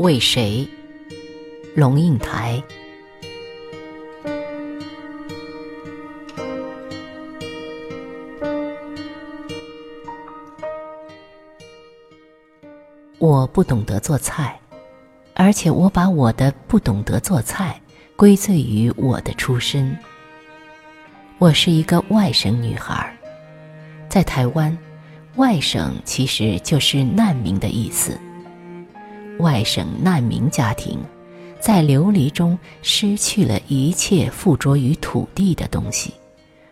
为谁？龙应台。我不懂得做菜，而且我把我的不懂得做菜归罪于我的出身。我是一个外省女孩，在台湾，外省其实就是难民的意思。外省难民家庭，在流离中失去了一切附着于土地的东西，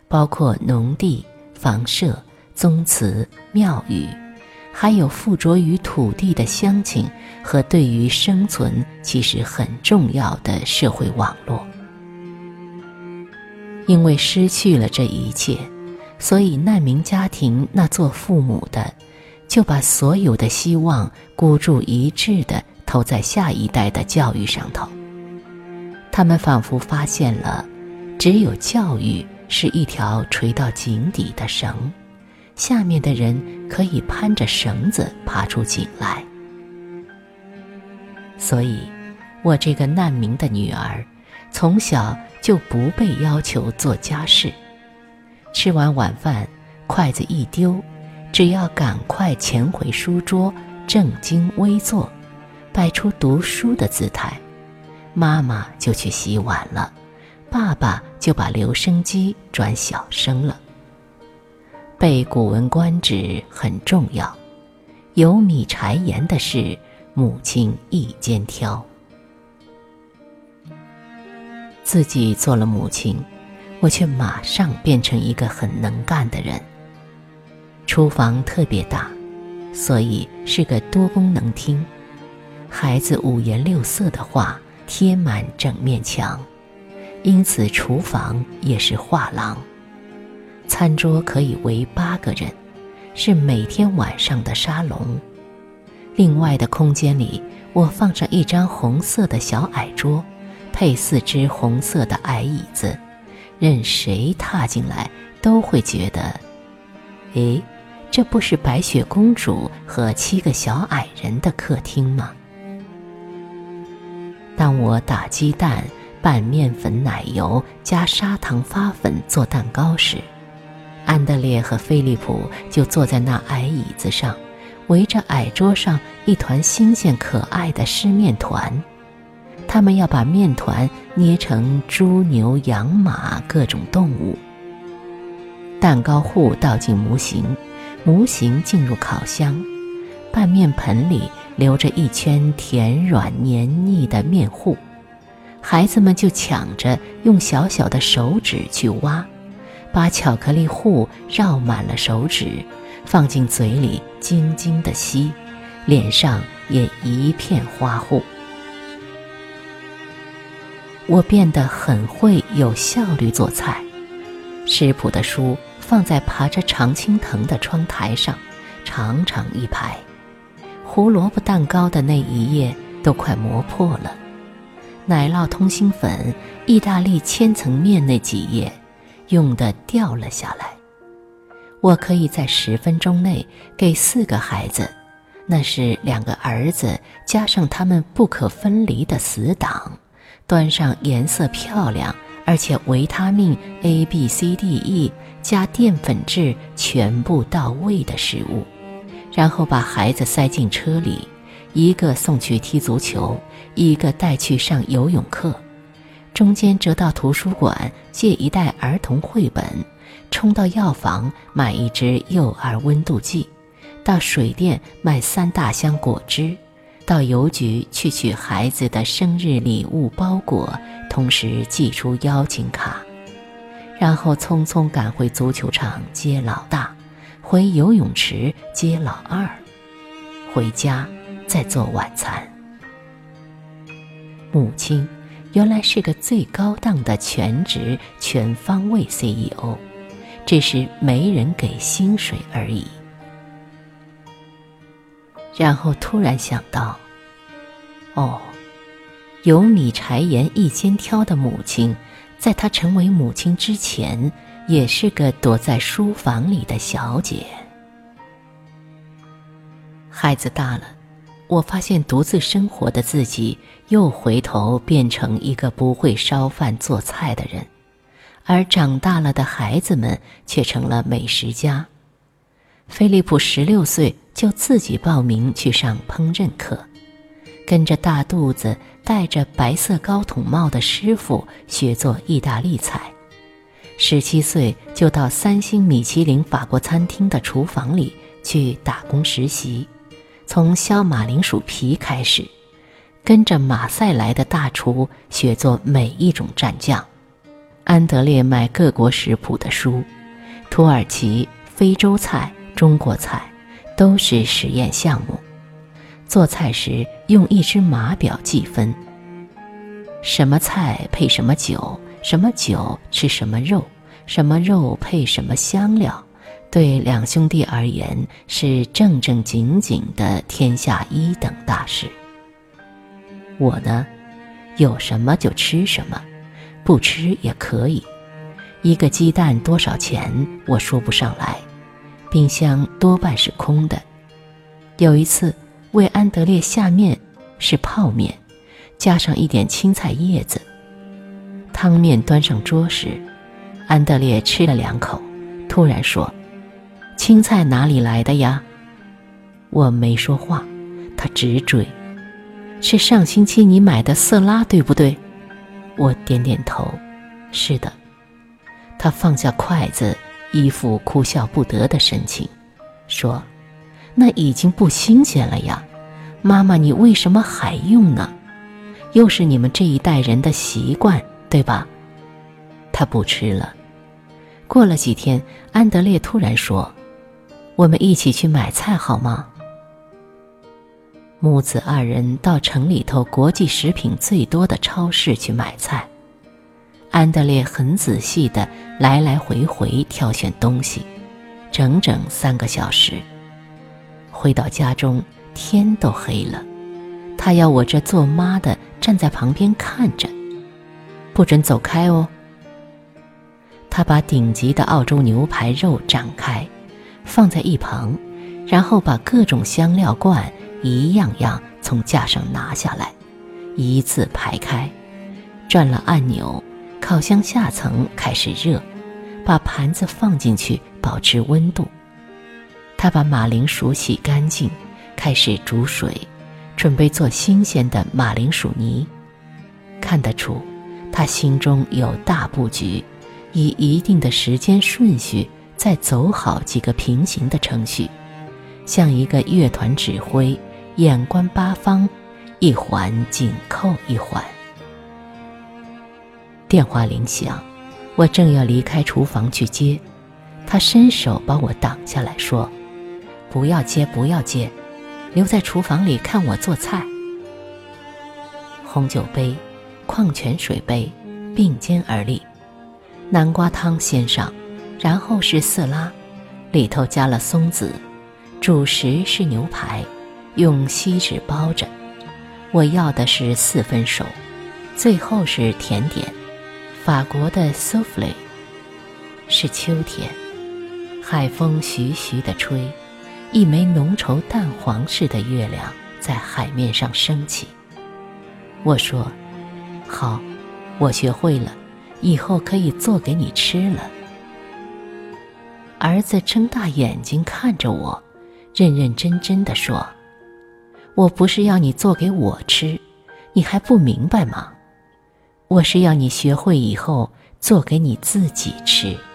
包括农地、房舍、宗祠、庙宇，还有附着于土地的乡亲和对于生存其实很重要的社会网络。因为失去了这一切，所以难民家庭那做父母的。就把所有的希望孤注一掷地投在下一代的教育上头。他们仿佛发现了，只有教育是一条垂到井底的绳，下面的人可以攀着绳子爬出井来。所以，我这个难民的女儿，从小就不被要求做家事，吃完晚饭，筷子一丢。只要赶快潜回书桌，正襟危坐，摆出读书的姿态，妈妈就去洗碗了，爸爸就把留声机转小声了。背《古文观止》很重要，有米柴盐的事，母亲一肩挑。自己做了母亲，我却马上变成一个很能干的人。厨房特别大，所以是个多功能厅。孩子五颜六色的画贴满整面墙，因此厨房也是画廊。餐桌可以围八个人，是每天晚上的沙龙。另外的空间里，我放上一张红色的小矮桌，配四只红色的矮椅子，任谁踏进来都会觉得，诶。这不是白雪公主和七个小矮人的客厅吗？当我打鸡蛋、拌面粉、奶油、加砂糖发粉做蛋糕时，安德烈和菲利普就坐在那矮椅子上，围着矮桌上一团新鲜可爱的湿面团。他们要把面团捏成猪、牛、羊、马各种动物。蛋糕糊倒进模型。模型进入烤箱，拌面盆里留着一圈甜软黏腻的面糊，孩子们就抢着用小小的手指去挖，把巧克力糊绕满了手指，放进嘴里津津的吸，脸上也一片花糊。我变得很会有效率做菜，食谱的书。放在爬着常青藤的窗台上，长长一排。胡萝卜蛋糕的那一页都快磨破了，奶酪通心粉、意大利千层面那几页用的掉了下来。我可以在十分钟内给四个孩子，那是两个儿子加上他们不可分离的死党，端上颜色漂亮。而且维他命 A、B、C、D、E 加淀粉质全部到位的食物，然后把孩子塞进车里，一个送去踢足球，一个带去上游泳课，中间折到图书馆借一袋儿童绘本，冲到药房买一支幼儿温度计，到水店买三大箱果汁。到邮局去取孩子的生日礼物包裹，同时寄出邀请卡，然后匆匆赶回足球场接老大，回游泳池接老二，回家再做晚餐。母亲原来是个最高档的全职全方位 CEO，只是没人给薪水而已。然后突然想到，哦，有米柴盐一肩挑的母亲，在她成为母亲之前，也是个躲在书房里的小姐。孩子大了，我发现独自生活的自己又回头变成一个不会烧饭做菜的人，而长大了的孩子们却成了美食家。菲利普十六岁就自己报名去上烹饪课，跟着大肚子、戴着白色高筒帽的师傅学做意大利菜。十七岁就到三星米其林法国餐厅的厨房里去打工实习，从削马铃薯皮开始，跟着马赛来的大厨学做每一种蘸酱。安德烈买各国食谱的书，土耳其、非洲菜。中国菜都是实验项目，做菜时用一只码表计分。什么菜配什么酒，什么酒吃什么肉，什么肉配什么香料，对两兄弟而言是正正经经的天下一等大事。我呢，有什么就吃什么，不吃也可以。一个鸡蛋多少钱，我说不上来。冰箱多半是空的。有一次为安德烈下面是泡面，加上一点青菜叶子。汤面端上桌时，安德烈吃了两口，突然说：“青菜哪里来的呀？”我没说话，他直追：“是上星期你买的色拉，对不对？”我点点头：“是的。”他放下筷子。一副哭笑不得的神情，说：“那已经不新鲜了呀，妈妈，你为什么还用呢？又是你们这一代人的习惯，对吧？”他不吃了。过了几天，安德烈突然说：“我们一起去买菜好吗？”母子二人到城里头国际食品最多的超市去买菜。安德烈很仔细地来来回回挑选东西，整整三个小时。回到家中，天都黑了。他要我这做妈的站在旁边看着，不准走开哦。他把顶级的澳洲牛排肉展开，放在一旁，然后把各种香料罐一样样从架上拿下来，一字排开，转了按钮。烤箱下层开始热，把盘子放进去保持温度。他把马铃薯洗干净，开始煮水，准备做新鲜的马铃薯泥。看得出，他心中有大布局，以一定的时间顺序再走好几个平行的程序，像一个乐团指挥，眼观八方，一环紧扣一环。电话铃响，我正要离开厨房去接，他伸手把我挡下来，说：“不要接，不要接，留在厨房里看我做菜。”红酒杯、矿泉水杯并肩而立，南瓜汤先上，然后是色拉，里头加了松子，主食是牛排，用锡纸包着。我要的是四分熟，最后是甜点。法国的 s o u f l e 是秋天，海风徐徐地吹，一枚浓稠淡黄似的月亮在海面上升起。我说：“好，我学会了，以后可以做给你吃了。”儿子睁大眼睛看着我，认认真真的说：“我不是要你做给我吃，你还不明白吗？”我是要你学会以后做给你自己吃。